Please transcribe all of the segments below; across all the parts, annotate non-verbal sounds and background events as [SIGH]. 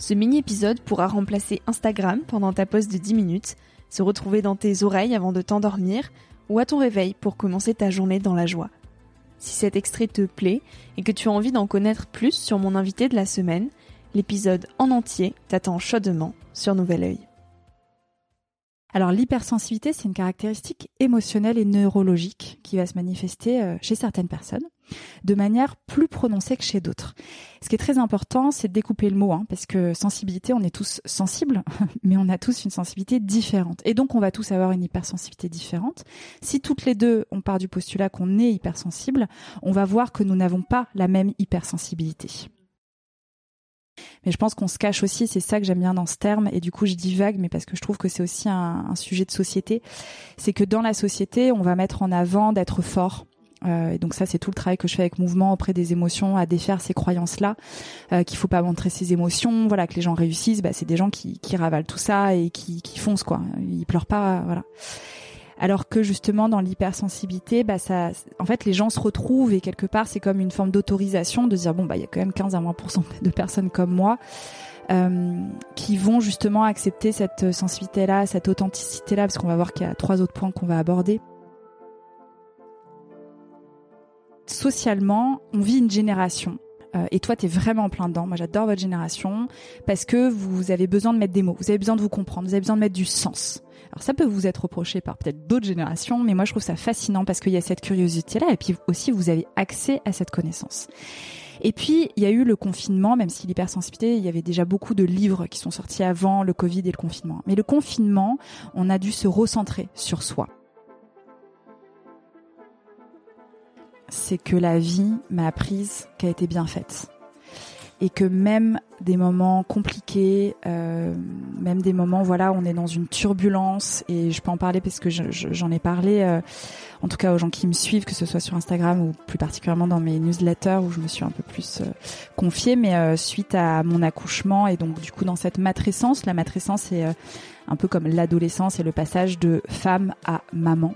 Ce mini-épisode pourra remplacer Instagram pendant ta pause de 10 minutes, se retrouver dans tes oreilles avant de t'endormir ou à ton réveil pour commencer ta journée dans la joie. Si cet extrait te plaît et que tu as envie d'en connaître plus sur mon invité de la semaine, l'épisode en entier t'attend chaudement sur Nouvel Oeil. Alors l'hypersensibilité, c'est une caractéristique émotionnelle et neurologique qui va se manifester euh, chez certaines personnes de manière plus prononcée que chez d'autres. Ce qui est très important, c'est de découper le mot, hein, parce que sensibilité, on est tous sensibles, [LAUGHS] mais on a tous une sensibilité différente. Et donc, on va tous avoir une hypersensibilité différente. Si toutes les deux, on part du postulat qu'on est hypersensible, on va voir que nous n'avons pas la même hypersensibilité. Mais je pense qu'on se cache aussi, c'est ça que j'aime bien dans ce terme, et du coup je divague, mais parce que je trouve que c'est aussi un, sujet de société, c'est que dans la société, on va mettre en avant d'être fort. Euh, et donc ça, c'est tout le travail que je fais avec Mouvement auprès des émotions, à défaire ces croyances-là, euh, qu'il faut pas montrer ses émotions, voilà, que les gens réussissent, bah, c'est des gens qui, qui ravalent tout ça et qui, qui foncent quoi. Ils pleurent pas, voilà. Alors que justement dans l'hypersensibilité, bah ça, en fait, les gens se retrouvent et quelque part c'est comme une forme d'autorisation de dire bon bah il y a quand même 15 à 20% [LAUGHS] de personnes comme moi euh, qui vont justement accepter cette sensibilité-là, cette authenticité-là, parce qu'on va voir qu'il y a trois autres points qu'on va aborder. Socialement, on vit une génération euh, et toi, tu es vraiment en plein dedans. Moi, j'adore votre génération parce que vous avez besoin de mettre des mots, vous avez besoin de vous comprendre, vous avez besoin de mettre du sens. Alors ça peut vous être reproché par peut-être d'autres générations, mais moi je trouve ça fascinant parce qu'il y a cette curiosité-là et puis aussi vous avez accès à cette connaissance. Et puis, il y a eu le confinement, même si l'hypersensibilité, il y avait déjà beaucoup de livres qui sont sortis avant le Covid et le confinement. Mais le confinement, on a dû se recentrer sur soi. C'est que la vie m'a apprise qu'elle était bien faite et que même des moments compliqués, euh, même des moments voilà, on est dans une turbulence et je peux en parler parce que j'en ai parlé, euh, en tout cas aux gens qui me suivent, que ce soit sur Instagram ou plus particulièrement dans mes newsletters où je me suis un peu plus euh, confiée, mais suite à mon accouchement et donc du coup dans cette matrescence, la matrescence euh, un peu comme l'adolescence et le passage de femme à maman.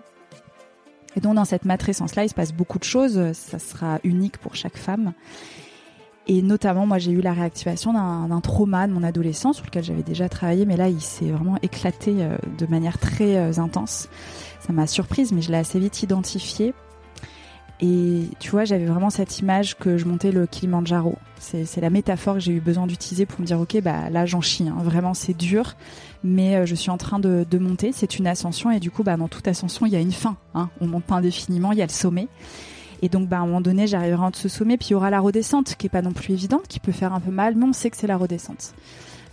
Et donc dans cette matrescence-là, il se passe beaucoup de choses, ça sera unique pour chaque femme. Et notamment, moi, j'ai eu la réactivation d'un trauma de mon adolescence sur lequel j'avais déjà travaillé, mais là, il s'est vraiment éclaté euh, de manière très euh, intense. Ça m'a surprise, mais je l'ai assez vite identifié. Et tu vois, j'avais vraiment cette image que je montais le Kilimanjaro. C'est la métaphore que j'ai eu besoin d'utiliser pour me dire, ok, bah là, j'en chie. Hein. Vraiment, c'est dur, mais euh, je suis en train de, de monter. C'est une ascension, et du coup, bah, dans toute ascension, il y a une fin. Hein. On monte pas indéfiniment, il y a le sommet. Et donc, bah, à un moment donné, j'arriverai en ce sommet, puis il y aura la redescente, qui est pas non plus évidente, qui peut faire un peu mal, mais on sait que c'est la redescente.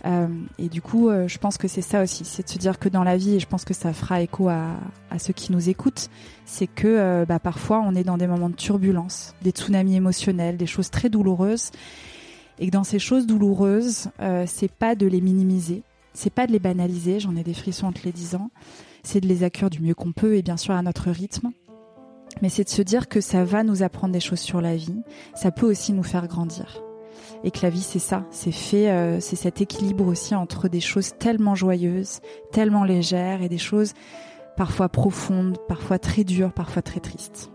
Euh, et du coup, euh, je pense que c'est ça aussi, c'est de se dire que dans la vie, et je pense que ça fera écho à, ceux qui nous écoutent, c'est que euh, bah, parfois on est dans des moments de turbulence, des tsunamis émotionnels, des choses très douloureuses, et que dans ces choses douloureuses, c'est pas de les minimiser, c'est pas de les banaliser, j'en ai des frissons en te les disant, c'est de les accueillir du mieux qu'on peut et bien sûr à notre rythme. Mais c'est de se dire que ça va nous apprendre des choses sur la vie, ça peut aussi nous faire grandir. Et que la vie, c'est ça, c'est fait, euh, c'est cet équilibre aussi entre des choses tellement joyeuses, tellement légères et des choses parfois profondes, parfois très dures, parfois très tristes.